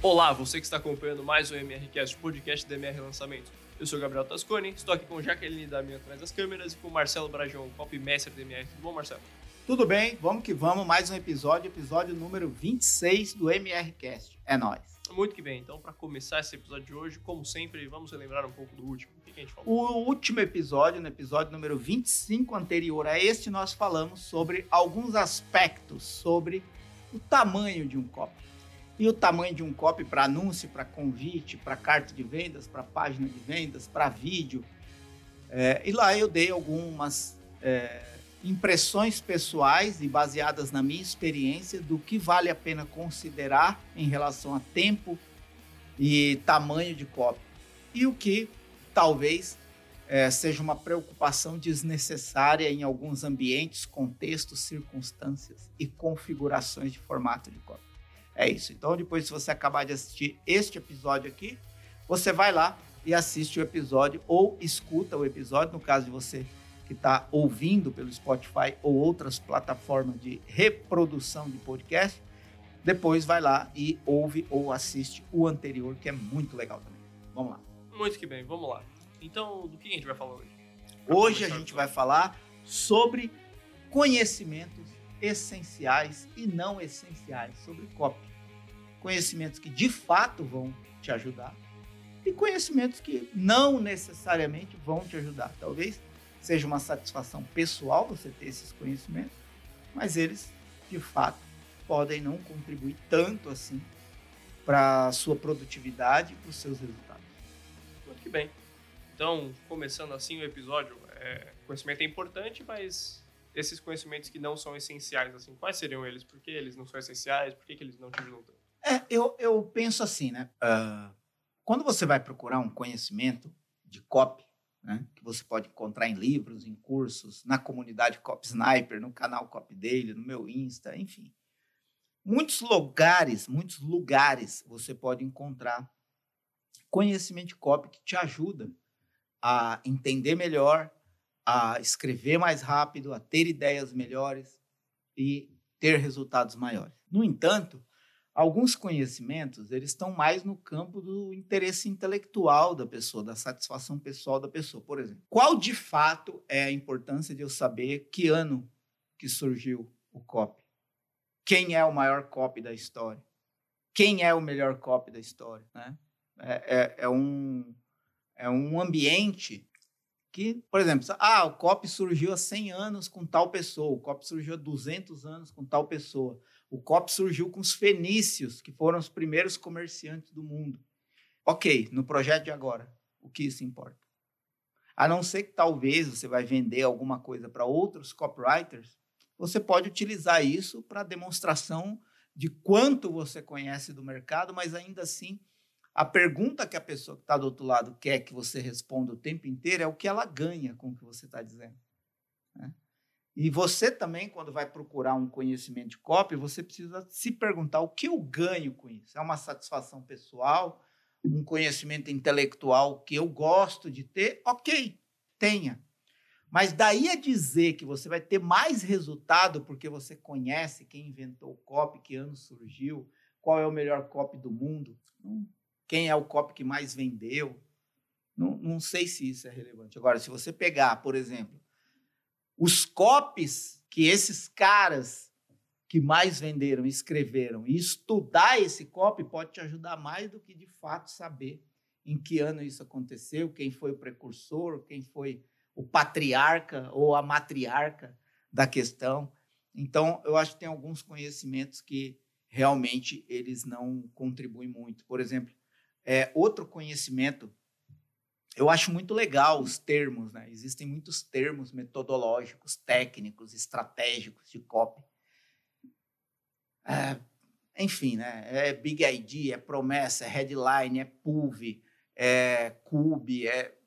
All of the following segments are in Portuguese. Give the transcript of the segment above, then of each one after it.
Olá, você que está acompanhando mais o MRCast, podcast do MR Lançamento. Eu sou o Gabriel Tasconi, estou aqui com Jaqueline Dami atrás das câmeras e com Marcelo Brajão, copy mestre do MR. Tudo bom, Marcelo? Tudo bem, vamos que vamos, mais um episódio, episódio número 26 do MRCast. É nóis. Muito que bem, então para começar esse episódio de hoje, como sempre, vamos relembrar um pouco do último. O que, que a gente falou? O último episódio, no episódio número 25 anterior a este, nós falamos sobre alguns aspectos sobre o tamanho de um copo. E o tamanho de um copy para anúncio, para convite, para carta de vendas, para página de vendas, para vídeo. É, e lá eu dei algumas é, impressões pessoais e baseadas na minha experiência do que vale a pena considerar em relação a tempo e tamanho de copy. E o que talvez é, seja uma preocupação desnecessária em alguns ambientes, contextos, circunstâncias e configurações de formato de copy. É isso. Então, depois, se você acabar de assistir este episódio aqui, você vai lá e assiste o episódio ou escuta o episódio, no caso de você que está ouvindo pelo Spotify ou outras plataformas de reprodução de podcast. Depois vai lá e ouve ou assiste o anterior, que é muito legal também. Vamos lá. Muito que bem, vamos lá. Então, do que a gente vai falar hoje? Hoje a gente vai falar sobre conhecimentos essenciais e não essenciais sobre copy conhecimentos que de fato vão te ajudar e conhecimentos que não necessariamente vão te ajudar. Talvez seja uma satisfação pessoal você ter esses conhecimentos, mas eles de fato podem não contribuir tanto assim para a sua produtividade e para os seus resultados. Muito bem. Então, começando assim o episódio, é, conhecimento é importante, mas esses conhecimentos que não são essenciais, assim, quais seriam eles? Por que eles não são essenciais? Por que, que eles não te ajudam tanto? É, eu, eu penso assim, né? Uh, quando você vai procurar um conhecimento de copy, né, que você pode encontrar em livros, em cursos, na comunidade Copy Sniper, no canal Copy Daily, no meu Insta, enfim. Muitos lugares, muitos lugares você pode encontrar conhecimento de copy que te ajuda a entender melhor, a escrever mais rápido, a ter ideias melhores e ter resultados maiores. No entanto, alguns conhecimentos eles estão mais no campo do interesse intelectual da pessoa, da satisfação pessoal da pessoa. Por exemplo, qual de fato é a importância de eu saber que ano que surgiu o copy? Quem é o maior copy da história? Quem é o melhor copy da história? Né? É, é, é, um, é um ambiente que, por exemplo, ah, o copy surgiu há 100 anos com tal pessoa, o copy surgiu há 200 anos com tal pessoa. O COP surgiu com os fenícios, que foram os primeiros comerciantes do mundo. Ok, no projeto de agora, o que isso importa? A não ser que talvez você vai vender alguma coisa para outros copywriters, você pode utilizar isso para demonstração de quanto você conhece do mercado, mas ainda assim, a pergunta que a pessoa que está do outro lado quer que você responda o tempo inteiro é o que ela ganha com o que você está dizendo. E você também, quando vai procurar um conhecimento de copy, você precisa se perguntar o que eu ganho com isso. É uma satisfação pessoal, um conhecimento intelectual que eu gosto de ter? Ok, tenha. Mas daí a dizer que você vai ter mais resultado porque você conhece quem inventou o copy, que ano surgiu, qual é o melhor copy do mundo, quem é o copy que mais vendeu. Não, não sei se isso é relevante. Agora, se você pegar, por exemplo, os copies que esses caras que mais venderam escreveram e estudar esse copy pode te ajudar mais do que de fato saber em que ano isso aconteceu, quem foi o precursor, quem foi o patriarca ou a matriarca da questão. Então, eu acho que tem alguns conhecimentos que realmente eles não contribuem muito. Por exemplo, é, outro conhecimento eu acho muito legal os termos, né? Existem muitos termos metodológicos, técnicos, estratégicos de copy. É, enfim, né? É big idea, é promessa, é headline, é PUV, é cube, é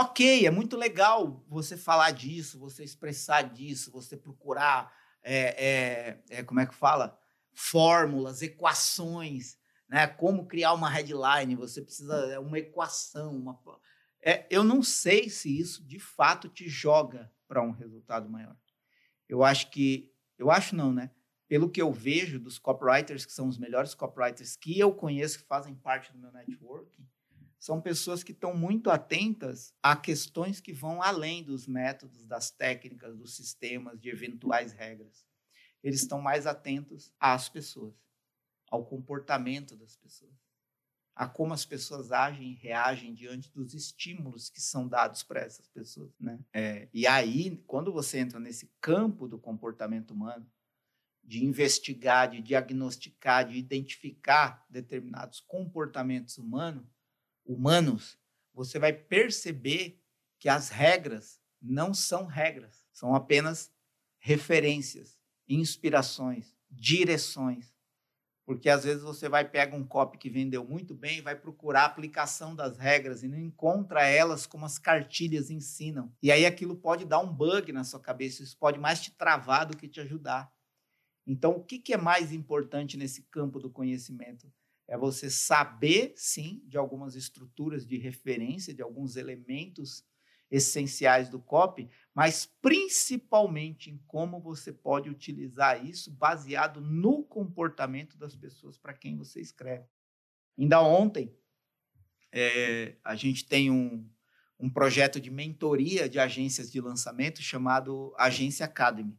Ok, é muito legal você falar disso, você expressar disso, você procurar, é, é, é, como é que fala? Fórmulas, equações né? Como criar uma headline, você precisa é uma equação, uma é, eu não sei se isso de fato te joga para um resultado maior. Eu acho que eu acho não, né? pelo que eu vejo dos copywriters, que são os melhores copywriters que eu conheço, que fazem parte do meu networking, são pessoas que estão muito atentas a questões que vão além dos métodos, das técnicas, dos sistemas, de eventuais regras. Eles estão mais atentos às pessoas, ao comportamento das pessoas, a como as pessoas agem e reagem diante dos estímulos que são dados para essas pessoas. Né? É, e aí, quando você entra nesse campo do comportamento humano, de investigar, de diagnosticar, de identificar determinados comportamentos humanos, humanos, você vai perceber que as regras não são regras, são apenas referências, inspirações, direções. Porque às vezes você vai pegar um copy que vendeu muito bem vai procurar a aplicação das regras e não encontra elas como as cartilhas ensinam. E aí aquilo pode dar um bug na sua cabeça, isso pode mais te travar do que te ajudar. Então, o que, é mais importante nesse campo do conhecimento? É você saber, sim, de algumas estruturas de referência, de alguns elementos essenciais do copy, mas principalmente em como você pode utilizar isso baseado no comportamento das pessoas para quem você escreve. Ainda ontem, é, a gente tem um, um projeto de mentoria de agências de lançamento chamado Agência Academy.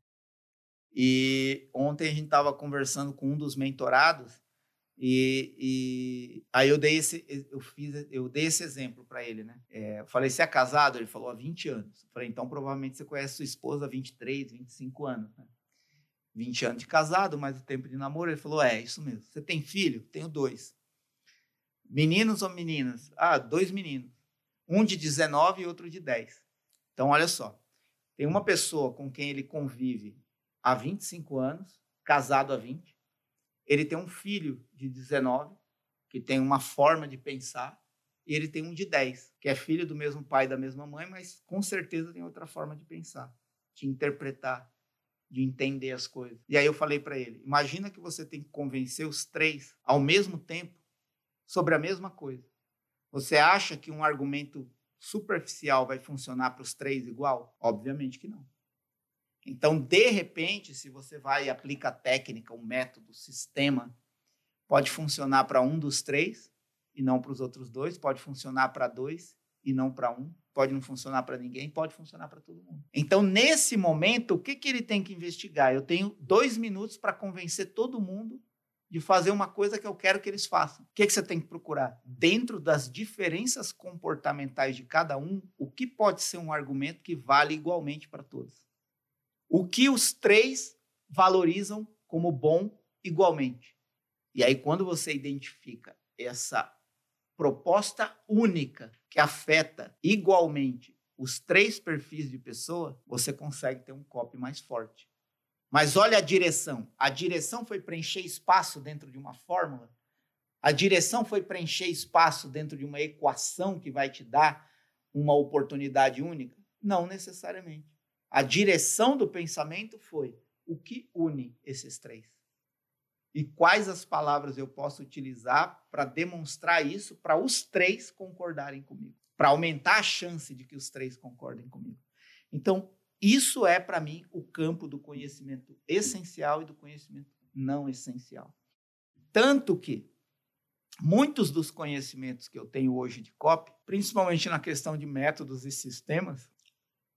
E ontem a gente estava conversando com um dos mentorados e, e, aí eu dei esse, eu fiz, eu dei esse exemplo para ele, né? É, falei, você é casado? Ele falou, há 20 anos. Falei, então provavelmente você conhece sua esposa há 23, 25 anos, né? 20 anos de casado, mais o tempo de namoro. Ele falou, é, isso mesmo. Você tem filho? Tenho dois. Meninos ou meninas? Ah, dois meninos. Um de 19 e outro de 10. Então, olha só. Tem uma pessoa com quem ele convive há 25 anos, casado há 20. Ele tem um filho de 19, que tem uma forma de pensar, e ele tem um de 10, que é filho do mesmo pai e da mesma mãe, mas com certeza tem outra forma de pensar, de interpretar, de entender as coisas. E aí eu falei para ele: imagina que você tem que convencer os três ao mesmo tempo sobre a mesma coisa. Você acha que um argumento superficial vai funcionar para os três igual? Obviamente que não. Então, de repente, se você vai e aplica a técnica, o método, o sistema, pode funcionar para um dos três e não para os outros dois, pode funcionar para dois e não para um, pode não funcionar para ninguém, pode funcionar para todo mundo. Então, nesse momento, o que, que ele tem que investigar? Eu tenho dois minutos para convencer todo mundo de fazer uma coisa que eu quero que eles façam. O que, que você tem que procurar? Dentro das diferenças comportamentais de cada um, o que pode ser um argumento que vale igualmente para todos? O que os três valorizam como bom igualmente. E aí, quando você identifica essa proposta única que afeta igualmente os três perfis de pessoa, você consegue ter um copy mais forte. Mas olha a direção. A direção foi preencher espaço dentro de uma fórmula. A direção foi preencher espaço dentro de uma equação que vai te dar uma oportunidade única? Não necessariamente. A direção do pensamento foi o que une esses três. E quais as palavras eu posso utilizar para demonstrar isso, para os três concordarem comigo, para aumentar a chance de que os três concordem comigo. Então, isso é para mim o campo do conhecimento essencial e do conhecimento não essencial. Tanto que muitos dos conhecimentos que eu tenho hoje de copy, principalmente na questão de métodos e sistemas,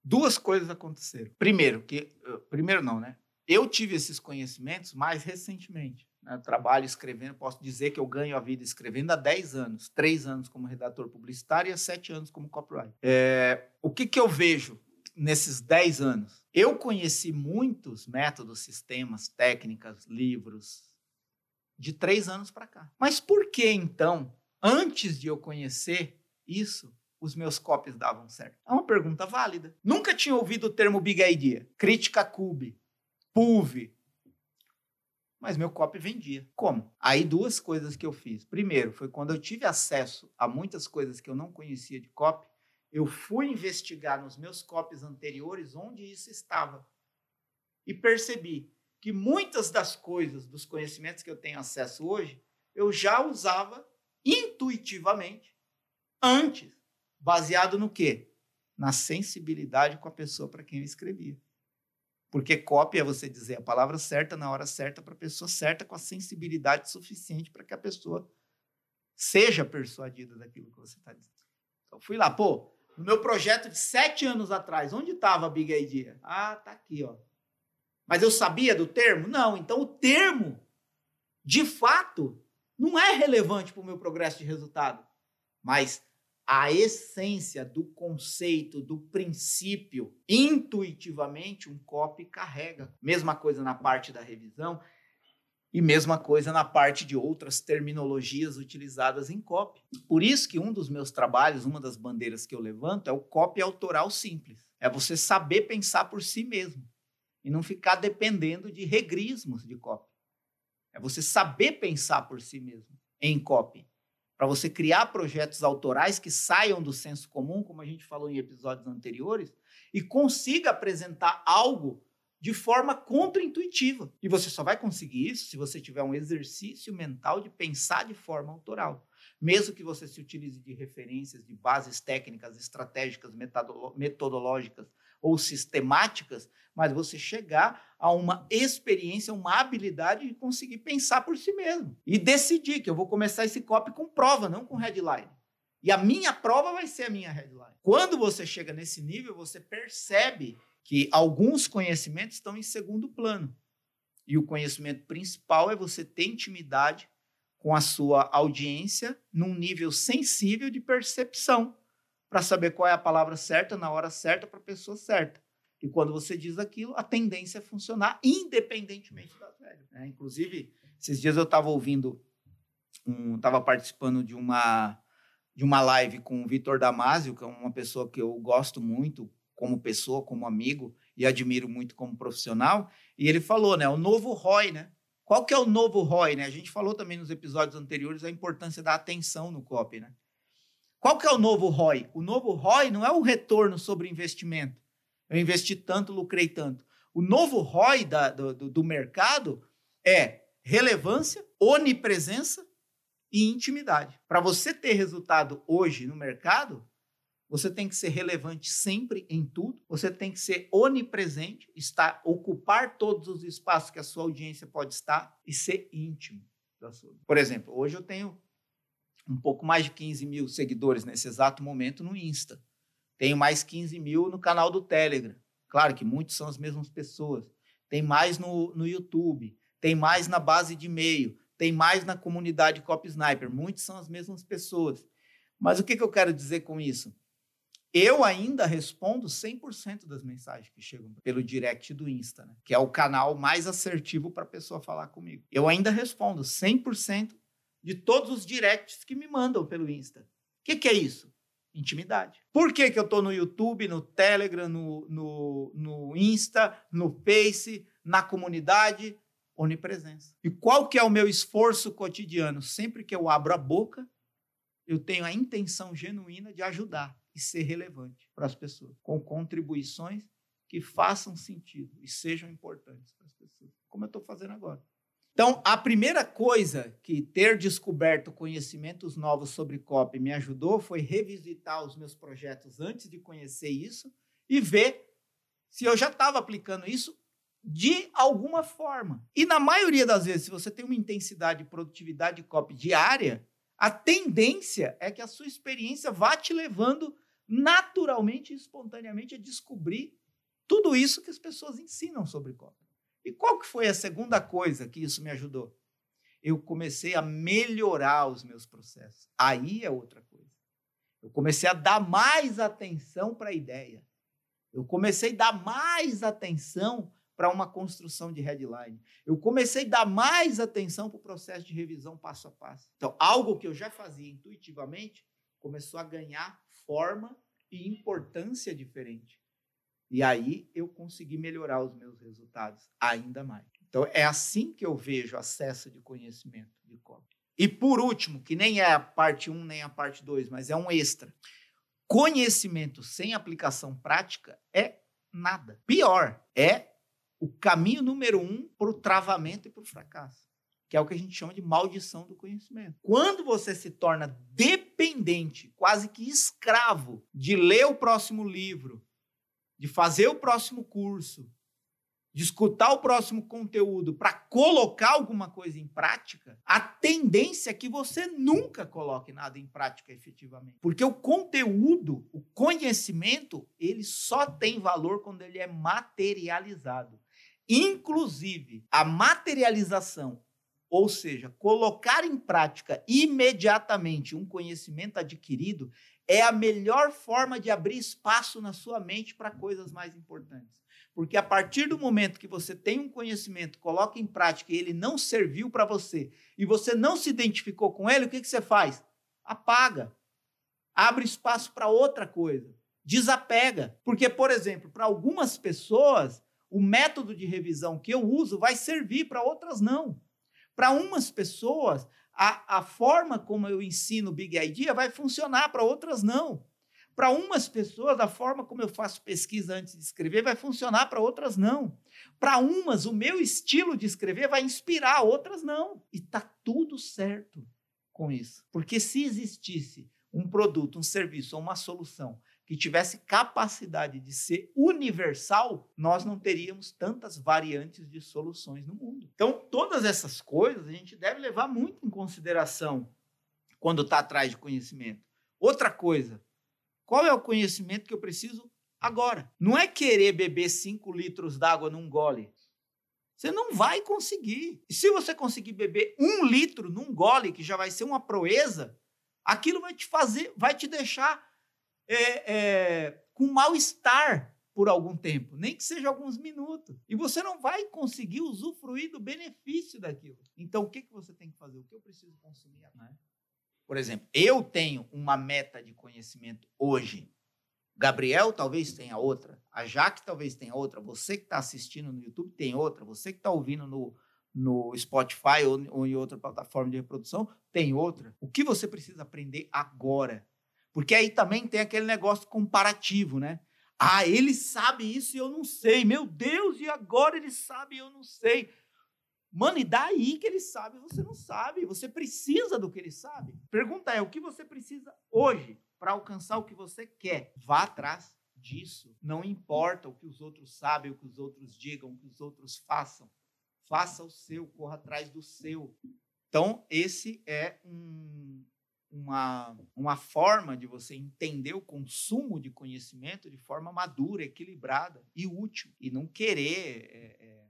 duas coisas aconteceram. Primeiro, que primeiro não, né? Eu tive esses conhecimentos mais recentemente. Né? Trabalho escrevendo, posso dizer que eu ganho a vida escrevendo há 10 anos, 3 anos como redator publicitário e há 7 anos como copywriter. É, o que, que eu vejo nesses 10 anos? Eu conheci muitos métodos, sistemas, técnicas, livros de 3 anos para cá. Mas por que então, antes de eu conhecer isso, os meus copies davam certo? É uma pergunta válida. Nunca tinha ouvido o termo Big Idea, crítica cube, PUV. Mas meu copy vendia. Como? Aí duas coisas que eu fiz. Primeiro, foi quando eu tive acesso a muitas coisas que eu não conhecia de copy, eu fui investigar nos meus copies anteriores onde isso estava. E percebi que muitas das coisas, dos conhecimentos que eu tenho acesso hoje, eu já usava intuitivamente antes Baseado no quê? Na sensibilidade com a pessoa para quem eu escrevia. Porque copy é você dizer a palavra certa na hora certa para a pessoa certa, com a sensibilidade suficiente para que a pessoa seja persuadida daquilo que você está dizendo. Então, fui lá, pô, no meu projeto de sete anos atrás, onde estava a Big Idea? Ah, tá aqui, ó. Mas eu sabia do termo? Não. Então, o termo, de fato, não é relevante para o meu progresso de resultado. Mas a essência do conceito, do princípio, intuitivamente um copy carrega. Mesma coisa na parte da revisão e mesma coisa na parte de outras terminologias utilizadas em copy. Por isso que um dos meus trabalhos, uma das bandeiras que eu levanto é o copy autoral simples. É você saber pensar por si mesmo e não ficar dependendo de regrismos de copy. É você saber pensar por si mesmo em copy para você criar projetos autorais que saiam do senso comum, como a gente falou em episódios anteriores, e consiga apresentar algo de forma contraintuitiva. E você só vai conseguir isso se você tiver um exercício mental de pensar de forma autoral. Mesmo que você se utilize de referências, de bases técnicas, estratégicas, metodológicas ou sistemáticas, mas você chegar a uma experiência, uma habilidade de conseguir pensar por si mesmo e decidir que eu vou começar esse copy com prova, não com headline. E a minha prova vai ser a minha headline. Quando você chega nesse nível, você percebe que alguns conhecimentos estão em segundo plano. E o conhecimento principal é você ter intimidade com a sua audiência num nível sensível de percepção, para saber qual é a palavra certa na hora certa para a pessoa certa. E quando você diz aquilo, a tendência é funcionar independentemente das regras. Né? Inclusive, esses dias eu estava ouvindo, estava um, participando de uma de uma live com o Vitor Damasio, que é uma pessoa que eu gosto muito como pessoa, como amigo e admiro muito como profissional. E ele falou, né, o novo ROI, né? Qual que é o novo ROI, né? A gente falou também nos episódios anteriores a importância da atenção no copy, né? Qual que é o novo ROI? O novo ROI não é o retorno sobre investimento. Eu investi tanto, lucrei tanto. O novo ROI da, do, do mercado é relevância, onipresença e intimidade. Para você ter resultado hoje no mercado, você tem que ser relevante sempre em tudo, você tem que ser onipresente, estar, ocupar todos os espaços que a sua audiência pode estar e ser íntimo. Por exemplo, hoje eu tenho um pouco mais de 15 mil seguidores nesse exato momento no Insta. Tenho mais 15 mil no canal do Telegram. Claro que muitos são as mesmas pessoas. Tem mais no, no YouTube, tem mais na base de e-mail, tem mais na comunidade Cop Sniper. Muitos são as mesmas pessoas. Mas o que, que eu quero dizer com isso? Eu ainda respondo 100% das mensagens que chegam pelo direct do Insta, né? que é o canal mais assertivo para a pessoa falar comigo. Eu ainda respondo 100% de todos os directs que me mandam pelo Insta. O que, que é isso? Intimidade. Por que, que eu estou no YouTube, no Telegram, no, no, no Insta, no Face, na comunidade? Onipresença. E qual que é o meu esforço cotidiano? Sempre que eu abro a boca, eu tenho a intenção genuína de ajudar e ser relevante para as pessoas, com contribuições que façam sentido e sejam importantes para as pessoas, como eu estou fazendo agora. Então, a primeira coisa que ter descoberto conhecimentos novos sobre COP me ajudou foi revisitar os meus projetos antes de conhecer isso e ver se eu já estava aplicando isso de alguma forma. E na maioria das vezes, se você tem uma intensidade de produtividade de COP diária, a tendência é que a sua experiência vá te levando naturalmente e espontaneamente a descobrir tudo isso que as pessoas ensinam sobre COP. E qual que foi a segunda coisa que isso me ajudou? Eu comecei a melhorar os meus processos. Aí é outra coisa. Eu comecei a dar mais atenção para a ideia. Eu comecei a dar mais atenção para uma construção de headline. Eu comecei a dar mais atenção para o processo de revisão passo a passo. Então, algo que eu já fazia intuitivamente começou a ganhar forma e importância diferente. E aí eu consegui melhorar os meus resultados ainda mais. Então é assim que eu vejo acesso de conhecimento de copy. E por último, que nem é a parte 1 nem a parte 2, mas é um extra. Conhecimento sem aplicação prática é nada. Pior, é o caminho número um para o travamento e para o fracasso, que é o que a gente chama de maldição do conhecimento. Quando você se torna dependente, quase que escravo, de ler o próximo livro, de fazer o próximo curso, de escutar o próximo conteúdo para colocar alguma coisa em prática, a tendência é que você nunca coloque nada em prática efetivamente. Porque o conteúdo, o conhecimento, ele só tem valor quando ele é materializado. Inclusive, a materialização, ou seja, colocar em prática imediatamente um conhecimento adquirido, é a melhor forma de abrir espaço na sua mente para coisas mais importantes. Porque a partir do momento que você tem um conhecimento, coloca em prática e ele não serviu para você, e você não se identificou com ele, o que, que você faz? Apaga. Abre espaço para outra coisa. Desapega. Porque, por exemplo, para algumas pessoas, o método de revisão que eu uso vai servir, para outras não. Para umas pessoas, a, a forma como eu ensino Big Idea vai funcionar, para outras não. Para umas pessoas, a forma como eu faço pesquisa antes de escrever vai funcionar, para outras não. Para umas, o meu estilo de escrever vai inspirar, outras não. E está tudo certo com isso. Porque se existisse um produto, um serviço ou uma solução que tivesse capacidade de ser universal, nós não teríamos tantas variantes de soluções no mundo. Então, todas essas coisas a gente deve levar muito em consideração quando está atrás de conhecimento. Outra coisa, qual é o conhecimento que eu preciso agora? Não é querer beber 5 litros d'água num gole. Você não vai conseguir. E se você conseguir beber um litro num gole, que já vai ser uma proeza, aquilo vai te fazer, vai te deixar é, é, com mal-estar por algum tempo, nem que seja alguns minutos. E você não vai conseguir usufruir do benefício daquilo. Então, o que, que você tem que fazer? O que eu preciso consumir? Né? Por exemplo, eu tenho uma meta de conhecimento hoje. Gabriel talvez tenha outra. A Jaque talvez tenha outra. Você que está assistindo no YouTube tem outra. Você que está ouvindo no, no Spotify ou, ou em outra plataforma de reprodução tem outra. O que você precisa aprender agora? Porque aí também tem aquele negócio comparativo, né? Ah, ele sabe isso e eu não sei. Meu Deus, e agora ele sabe e eu não sei. Mano, e daí que ele sabe, você não sabe. Você precisa do que ele sabe. Pergunta é: o que você precisa hoje para alcançar o que você quer? Vá atrás disso. Não importa o que os outros sabem, o que os outros digam, o que os outros façam. Faça o seu, corra atrás do seu. Então, esse é um, uma, uma forma de você entender o consumo de conhecimento de forma madura, equilibrada e útil. E não querer. É, é,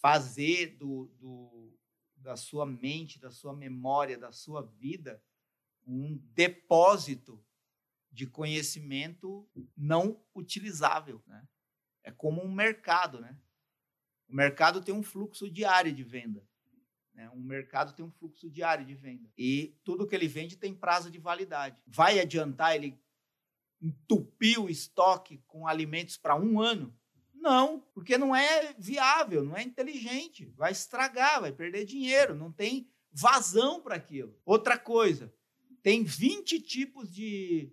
fazer do, do, da sua mente, da sua memória, da sua vida, um depósito de conhecimento não utilizável. Né? É como um mercado. Né? O mercado tem um fluxo diário de venda. Né? Um mercado tem um fluxo diário de venda. E tudo que ele vende tem prazo de validade. Vai adiantar ele entupir o estoque com alimentos para um ano? Não, porque não é viável, não é inteligente, vai estragar, vai perder dinheiro, não tem vazão para aquilo. Outra coisa, tem 20 tipos de,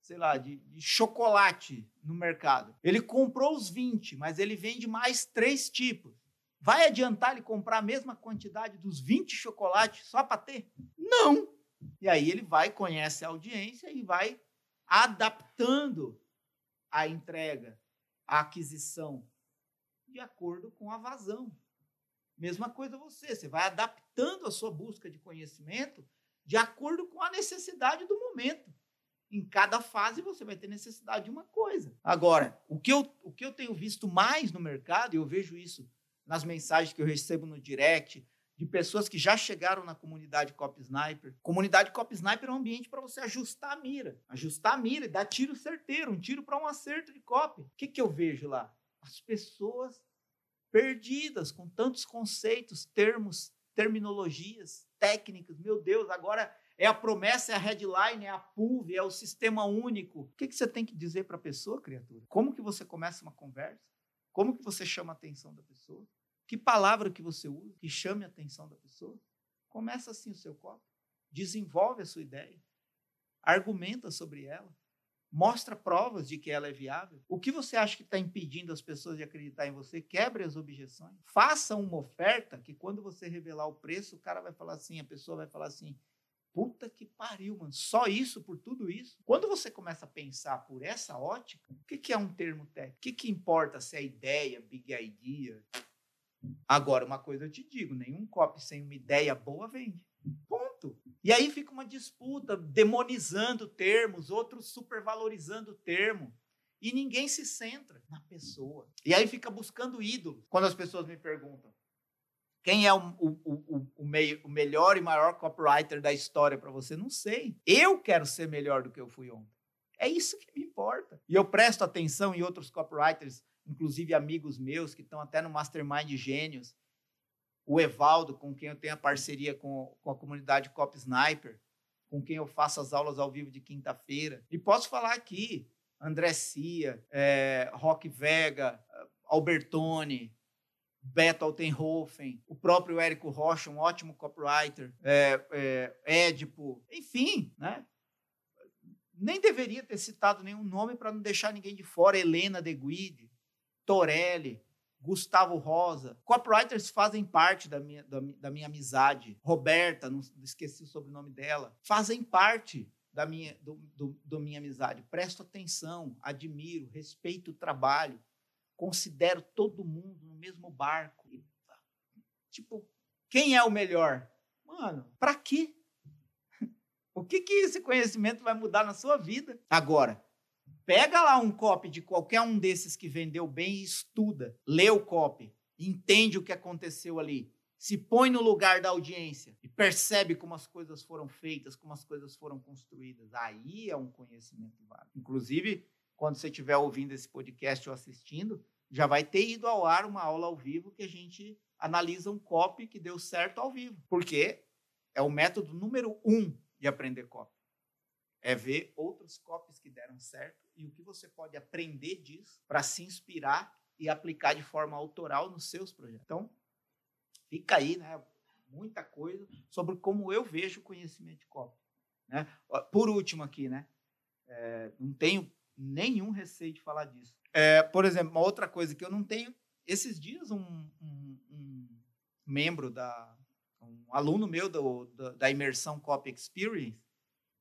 sei lá, de, de, chocolate no mercado. Ele comprou os 20, mas ele vende mais três tipos. Vai adiantar ele comprar a mesma quantidade dos 20 chocolates só para ter? Não. E aí ele vai, conhece a audiência e vai adaptando a entrega a aquisição de acordo com a vazão. Mesma coisa você, você vai adaptando a sua busca de conhecimento de acordo com a necessidade do momento. Em cada fase você vai ter necessidade de uma coisa. Agora, o que eu, o que eu tenho visto mais no mercado, e eu vejo isso nas mensagens que eu recebo no direct, de pessoas que já chegaram na comunidade Cop Sniper. Comunidade Cop Sniper é um ambiente para você ajustar a mira. Ajustar a mira e dar tiro certeiro, um tiro para um acerto de cop. O que, que eu vejo lá? As pessoas perdidas com tantos conceitos, termos, terminologias, técnicas. Meu Deus, agora é a promessa, é a headline, é a PUV, é o sistema único. O que, que você tem que dizer para a pessoa, criatura? Como que você começa uma conversa? Como que você chama a atenção da pessoa? Que palavra que você usa que chame a atenção da pessoa? Começa assim o seu copo. Desenvolve a sua ideia. Argumenta sobre ela. Mostra provas de que ela é viável. O que você acha que está impedindo as pessoas de acreditar em você? Quebre as objeções. Faça uma oferta que quando você revelar o preço, o cara vai falar assim, a pessoa vai falar assim, Puta que pariu, mano. Só isso por tudo isso? Quando você começa a pensar por essa ótica, o que, que é um termo técnico? O que, que importa se é ideia, big idea? Agora, uma coisa eu te digo: nenhum copy sem uma ideia boa vende. Ponto. E aí fica uma disputa, demonizando termos, outros supervalorizando o termo. E ninguém se centra na pessoa. E aí fica buscando ídolo. Quando as pessoas me perguntam quem é o, o, o, o, melhor e maior copywriter da história para você, não sei. Eu quero ser melhor do que eu fui ontem. É isso que me importa. E eu presto atenção em outros copywriters, inclusive amigos meus que estão até no Mastermind Gênios, o Evaldo, com quem eu tenho a parceria com, com a comunidade Cop Sniper, com quem eu faço as aulas ao vivo de quinta-feira. E posso falar aqui, André Cia, é, Rock Vega, Albertone, Beto Altenhofen, o próprio Érico Rocha, um ótimo copywriter, é, é, Édipo, enfim, né? Nem deveria ter citado nenhum nome para não deixar ninguém de fora. Helena De Guide, Torelli, Gustavo Rosa. Copywriters fazem parte da minha, da, da minha amizade. Roberta, não esqueci o sobrenome dela, fazem parte da minha, do, do, do minha amizade. Presto atenção, admiro, respeito o trabalho, considero todo mundo no mesmo barco. Tipo, quem é o melhor? Mano, para quê? O que, que esse conhecimento vai mudar na sua vida? Agora, pega lá um copy de qualquer um desses que vendeu bem e estuda, lê o copy, entende o que aconteceu ali, se põe no lugar da audiência e percebe como as coisas foram feitas, como as coisas foram construídas. Aí é um conhecimento válido. Inclusive, quando você estiver ouvindo esse podcast ou assistindo, já vai ter ido ao ar uma aula ao vivo que a gente analisa um copy que deu certo ao vivo. Porque é o método número um de aprender copy. É ver outros copies que deram certo e o que você pode aprender disso para se inspirar e aplicar de forma autoral nos seus projetos. Então, fica aí, né? Muita coisa sobre como eu vejo o conhecimento de copy. Né? Por último aqui, né? É, não tenho nenhum receio de falar disso. É, por exemplo, uma outra coisa que eu não tenho. Esses dias, um, um, um membro da. um aluno meu do, da, da, imersão Copy Experience,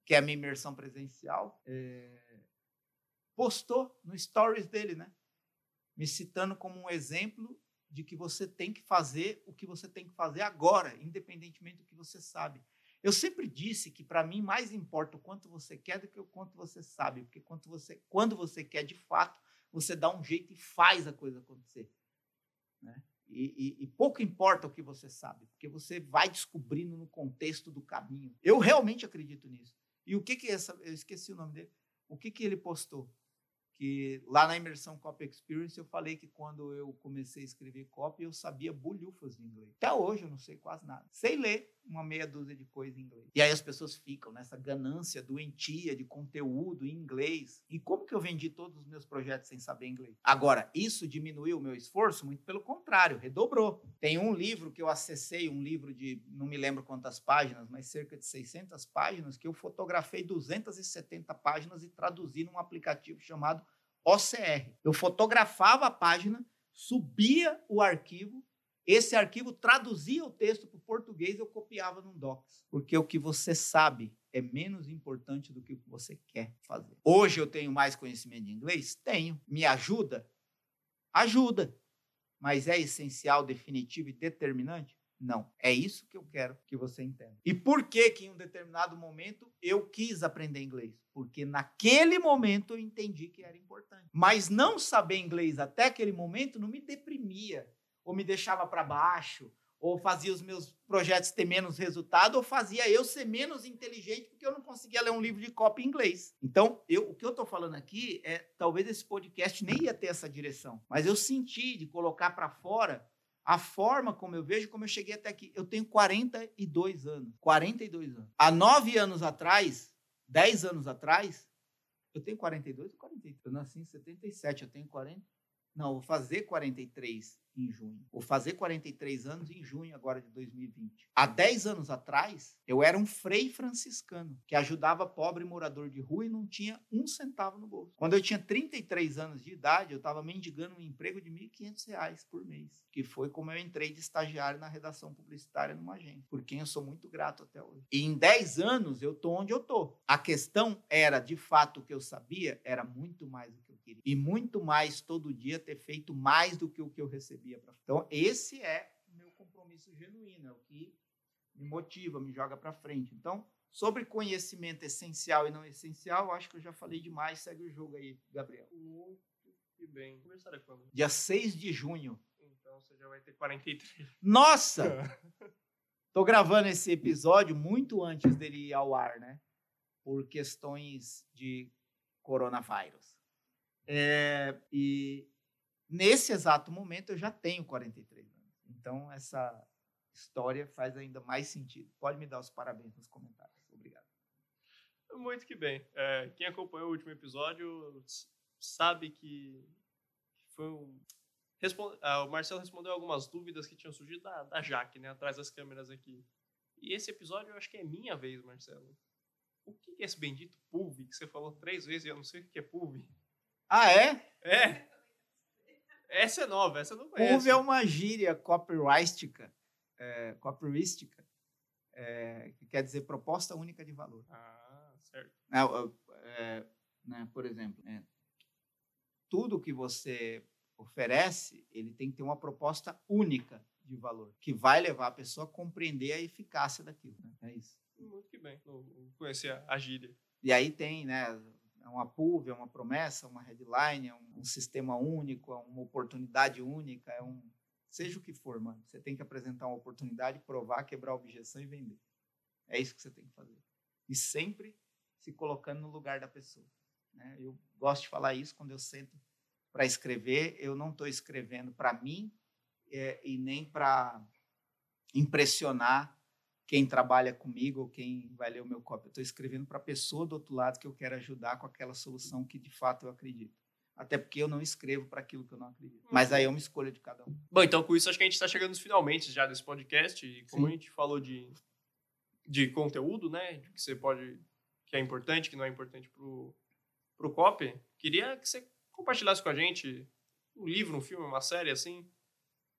que é a minha imersão presencial, é, postou no stories dele, né? Me citando como um exemplo de que você tem que fazer o que você tem que fazer agora, independentemente do que você sabe. Eu sempre disse que para mim mais importa o quanto você quer do que o quanto você sabe, porque você, quando você quer de fato, você dá um jeito e faz a coisa acontecer. Né? E, e, e, pouco importa o que você sabe, porque você vai descobrindo no contexto do caminho. Eu realmente acredito nisso. E o que que essa, eu esqueci o nome dele. O que que ele postou? que lá na imersão Copy Experience eu falei que quando eu comecei a escrever copy eu sabia bolhufas de inglês. Até hoje eu não sei quase nada. Sei ler uma meia dúzia de coisas em inglês. E aí as pessoas ficam nessa ganância doentia de conteúdo em inglês. E como que eu vendi todos os meus projetos sem saber inglês? Agora, isso diminuiu o meu esforço? Muito pelo contrário, redobrou. Tem um livro que eu acessei, um livro de não me lembro quantas páginas, mas cerca de 600 páginas, que eu fotografei 270 páginas e traduzi num aplicativo chamado OCR. Eu fotografava a página, subia o arquivo, esse arquivo traduzia o texto para o português e eu copiava num Docs. Porque o que você sabe é menos importante do que o que você quer fazer. Hoje eu tenho mais conhecimento de inglês? Tenho. Me ajuda? Ajuda. Mas é essencial, definitivo e determinante? Não. É isso que eu quero que você entenda. E por que que em um determinado momento eu quis aprender inglês? Porque naquele momento eu entendi que era importante. Mas não saber inglês até aquele momento não me deprimia, ou me deixava para baixo, ou fazia os meus projetos ter menos resultado, ou fazia eu ser menos inteligente porque eu não conseguia ler um livro de copy em inglês. Então, eu, o que eu estou falando aqui é, talvez esse podcast nem ia ter essa direção, mas eu senti de colocar para fora a forma como eu vejo, como eu cheguei até aqui. Eu tenho 42 anos. 42 anos. Há nove anos atrás, 10 anos atrás, eu tenho 42 ou 43? Eu nasci em 77, eu tenho 40. Não, vou fazer 43 em junho. Vou fazer 43 anos em junho agora de 2020. Há 10 anos atrás, eu era um frei franciscano que ajudava pobre morador de rua e não tinha um centavo no bolso. Quando eu tinha 33 anos de idade, eu estava mendigando um emprego de R$ 1.500 por mês, que foi como eu entrei de estagiário na redação publicitária numa agência, por quem eu sou muito grato até hoje. E em 10 anos eu tô onde eu tô. A questão era, de fato, o que eu sabia era muito mais do que E muito mais todo dia ter feito mais do que o que eu recebia para Então, esse é o meu compromisso genuíno, é o que me motiva, me joga para frente. Então, sobre conhecimento essencial e não essencial, acho que eu já falei demais. Segue o jogo aí, Gabriel. Muito bem. Conversar quando? Dia 6 de junho. Então você já vai ter 43. Nossa! Tô gravando esse episódio muito antes dele ir ao ar, né? Por questões de coronavírus. É, e nesse exato momento eu já tenho 43 anos. Então essa história faz ainda mais sentido. Pode me dar os parabéns nos comentários. Obrigado. Muito que bem. É, quem acompanhou o último episódio sabe que foi um. Responde... Ah, o Marcelo respondeu algumas dúvidas que tinham surgido da, da Jaque, né? Atrás das câmeras aqui. E esse episódio eu acho que é minha vez, Marcelo. O que é esse bendito PUV que você falou três vezes e eu não sei o que é PUV? Ah, é? É. Essa é nova, essa eu não conheço. PUV é uma gíria copyrightística, é, é, que quer dizer proposta única de valor. Ah, certo. É, é, né, por exemplo, é, tudo que você oferece, ele tem que ter uma proposta única de valor, que vai levar a pessoa a compreender a eficácia daquilo. Né? É isso. Muito que bem. Não conhecia a gíria. E aí tem, né? É uma PUV, é uma promessa, uma headline, é um, um sistema único, é uma oportunidade única, é um seja o que for, mano. Você tem que apresentar uma oportunidade, provar, quebrar a objeção e vender. É isso que você tem que fazer. E sempre se colocando no lugar da pessoa. Né? Eu gosto de falar isso quando eu sento para escrever. Eu não estou escrevendo para mim é, e nem para impressionar quem trabalha comigo ou quem vai ler o meu copy. Eu estou escrevendo para a pessoa do outro lado que eu quero ajudar com aquela solução que de fato eu acredito. Até porque eu não escrevo para aquilo que eu não acredito. Mas aí é uma escolha de cada um. Bom, então com isso acho que a gente está chegando finalmente já desse podcast. E como Sim. a gente falou de, de conteúdo, né? De que você pode. que é importante, que não é importante pro, pro copy, queria que você compartilhasse com a gente um livro, um filme, uma série assim,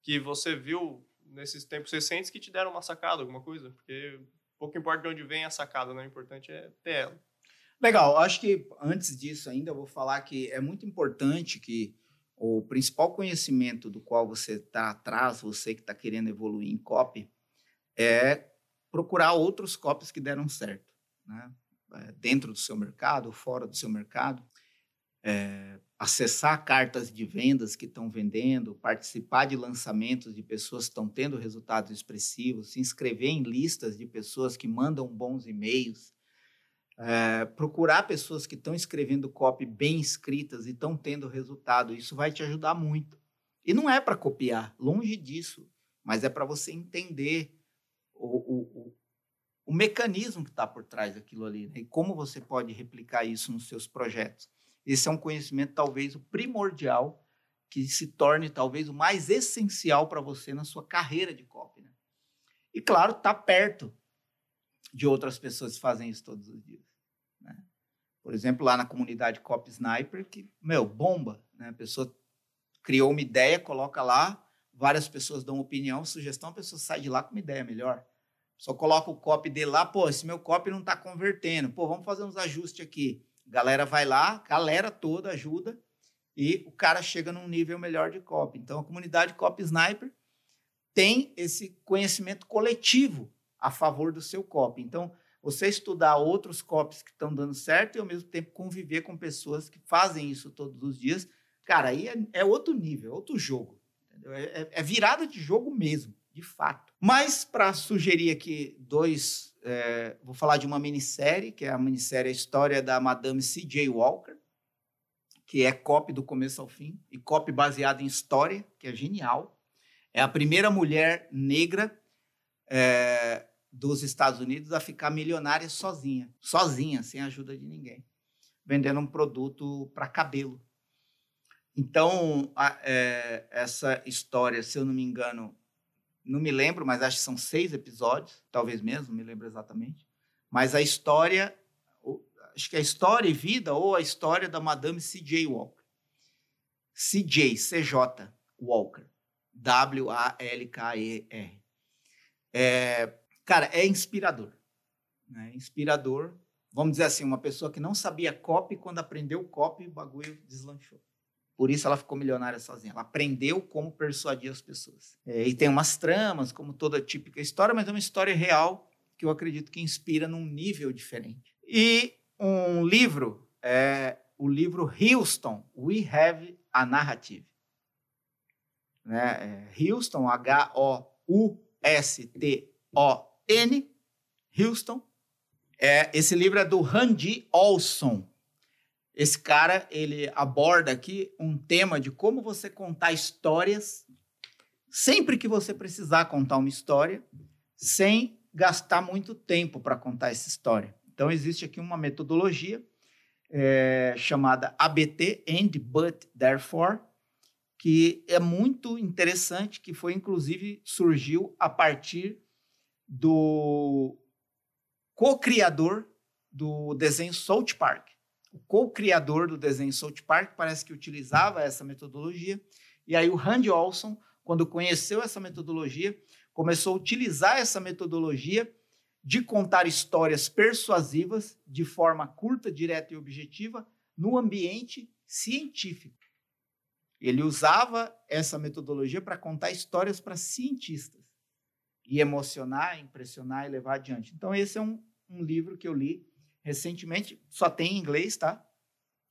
que você viu nesses tempos recentes que te deram uma sacada, alguma coisa? Porque pouco importa de onde vem a sacada, né? O importante é ter ela. Legal, acho que antes disso ainda eu vou falar que é muito importante que o principal conhecimento do qual você está atrás, você que está querendo evoluir em copy, é procurar outros copies que deram certo, né? É, dentro do seu mercado, fora do seu mercado, é, acessar cartas de vendas que estão vendendo, participar de lançamentos de pessoas que estão tendo resultados expressivos, se inscrever em listas de pessoas que mandam bons e-mails, é, procurar pessoas que estão escrevendo copy bem escritas e estão tendo resultado. Isso vai te ajudar muito. E não é para copiar, longe disso, mas é para você entender o, o, o, o mecanismo que está por trás daquilo ali né? e como você pode replicar isso nos seus projetos. Esse é um conhecimento talvez o primordial que se torne talvez o mais essencial para você na sua carreira de copy. Né? E claro, está perto de outras pessoas que fazem isso todos os dias. Né? Por exemplo, lá na comunidade Copy Sniper, que, meu, bomba. Né? A pessoa criou uma ideia, coloca lá, várias pessoas dão opinião, sugestão, a pessoa sai de lá com uma ideia melhor. Só coloca o copy dele lá, pô, esse meu copy não está convertendo. Pô, vamos fazer uns ajustes aqui. Galera vai lá, galera toda ajuda e o cara chega num nível melhor de copy. Então a comunidade Copy Sniper tem esse conhecimento coletivo a favor do seu copy. Então, você estudar outros copies que estão dando certo e ao mesmo tempo conviver com pessoas que fazem isso todos os dias, cara, aí é, é outro nível, é outro jogo. É, é, é, virada de jogo mesmo, de fato. Mas para sugerir aqui dois é, vou falar de uma minissérie, que é a minissérie A História da Madame C.J. Walker, que é copy do começo ao fim, e copy baseada em história, que é genial. É a primeira mulher negra é, dos Estados Unidos a ficar milionária sozinha, sozinha, sem ajuda de ninguém, vendendo um produto para cabelo. Então, a, é, essa história, se eu não me engano, não me lembro, mas acho que são seis episódios, talvez mesmo, não me lembro exatamente. Mas a história, acho que é a história e vida ou a história da Madame C.J. Walker. C.J., C.J. Walker. W-A-L-K-E-R. É, cara, é inspirador. Né? Inspirador. Vamos dizer assim, uma pessoa que não sabia copy, quando aprendeu copy, o bagulho deslanchou. Por isso ela ficou milionária sozinha. Ela aprendeu como persuadir as pessoas. É, e tem umas tramas, como toda típica história, mas é uma história real que eu acredito que inspira num nível diferente. E um livro, é o livro Houston, We Have a Narrative. Né? É, Houston, H-O-U-S-T-O-N, Houston. É, esse livro é do Randy Olson. Esse cara, ele aborda aqui um tema de como você contar histórias sempre que você precisar contar uma história, sem gastar muito tempo para contar essa história. Então, existe aqui uma metodologia é, chamada ABT, and, but, therefore, que é muito interessante, que foi, inclusive, surgiu a partir do co-criador do desenho South Park. O co-criador do desenho South Park parece que utilizava essa metodologia, e aí o Randy Olson, quando conheceu essa metodologia, começou a utilizar essa metodologia de contar histórias persuasivas de forma curta, direta e objetiva no ambiente científico. Ele usava essa metodologia para contar histórias para cientistas e emocionar, impressionar e levar adiante. Então, esse é um, um livro que eu li recentemente, só tem em inglês, tá?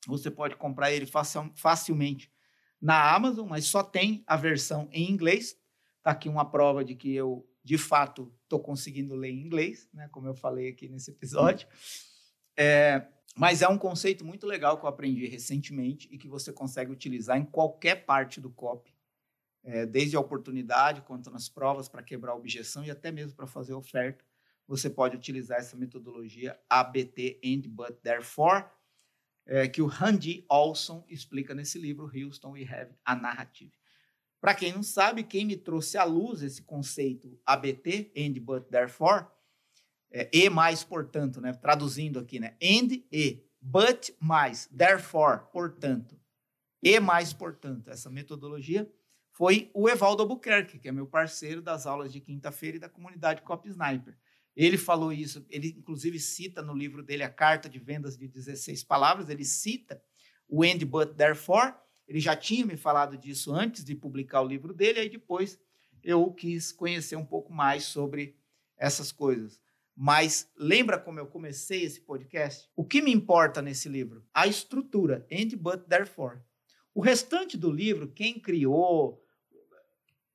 Você pode comprar ele facilmente na Amazon, mas só tem a versão em inglês. Está aqui uma prova de que eu, de fato, estou conseguindo ler em inglês, né? como eu falei aqui nesse episódio. É, mas é um conceito muito legal que eu aprendi recentemente e que você consegue utilizar em qualquer parte do COP, é, desde a oportunidade, quanto nas provas para quebrar a objeção e até mesmo para fazer oferta. Você pode utilizar essa metodologia ABT and but therefore, é, que o Randy Olson explica nesse livro, Houston We Have a Narrative. Para quem não sabe, quem me trouxe à luz esse conceito ABT, and, but, therefore, é, e mais, portanto, né? traduzindo aqui, né? and, e, but, mais, therefore, portanto, e mais, portanto, essa metodologia foi o Evaldo Albuquerque, que é meu parceiro das aulas de quinta-feira e da comunidade Cop Sniper. Ele falou isso, ele inclusive cita no livro dele a carta de vendas de 16 palavras, ele cita o and, but, therefore, ele já tinha me falado disso antes de publicar o livro dele, aí depois eu quis conhecer um pouco mais sobre essas coisas. Mas lembra como eu comecei esse podcast? O que me importa nesse livro? A estrutura, and but therefore. O restante do livro, quem criou,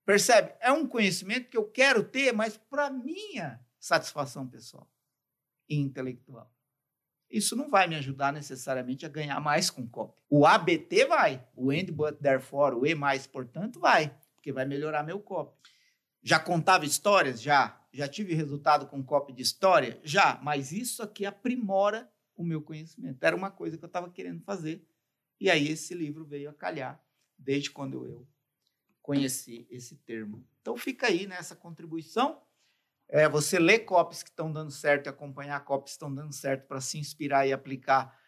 percebe? É um conhecimento que eu quero ter, mas para minha satisfação pessoal e intelectual. Isso não vai me ajudar necessariamente a ganhar mais com copy. O ABT vai, o and, but, therefore, o e mais, portanto, vai, porque vai melhorar meu copy. Já contava histórias? Já. Já tive resultado com copy de história? Já. Mas isso aqui aprimora o meu conhecimento. Era uma coisa que eu estava querendo fazer. E aí esse livro veio a calhar desde quando eu conheci esse termo. Então fica aí nessa contribuição é, você ler copies que estão dando certo e acompanhar copies que estão dando certo para se inspirar e aplicar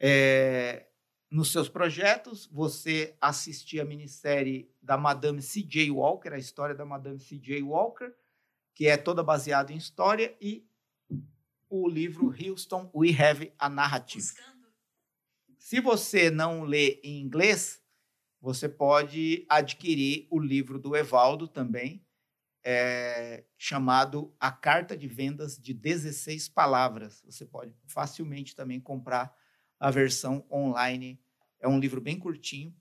é, nos seus projetos. Você assistir a minissérie da Madame C.J. Walker, a história da Madame C.J. Walker, que é toda baseada em história, e o livro Houston, We Have a Narrative. Se você não lê em inglês, você pode adquirir o livro do Evaldo também, é, chamado A Carta de Vendas de 16 Palavras. Você pode facilmente também comprar a versão online. É um livro bem curtinho.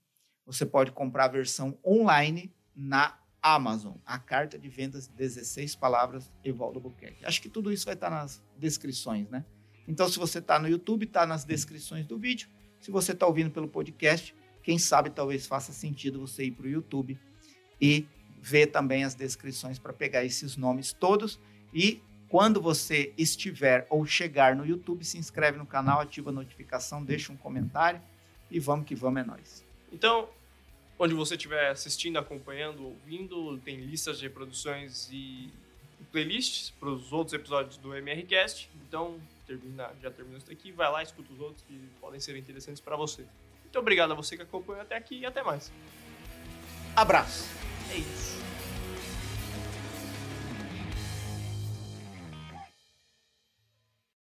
Você pode comprar a versão online na Amazon. A Carta de Vendas de 16 Palavras, Evaldo Buquerque. Acho que tudo isso vai estar nas descrições, né? Então, se você está no YouTube, está nas descrições do vídeo. Se você está ouvindo pelo podcast, quem sabe talvez faça sentido você ir para o YouTube e ver também as descrições para pegar esses nomes todos. E quando você estiver ou chegar no YouTube, se inscreve no canal, ativa a notificação, deixa um comentário e vamos que vamos, é nóis. Então, onde você estiver assistindo, acompanhando, ouvindo, tem listas de reproduções e playlists para os outros episódios do MRCast. Então, termina, já terminou isso aqui, vai lá, escuta os outros que podem ser interessantes para você. Muito obrigado a você que acompanhou até aqui e até mais. Abraço. É isso.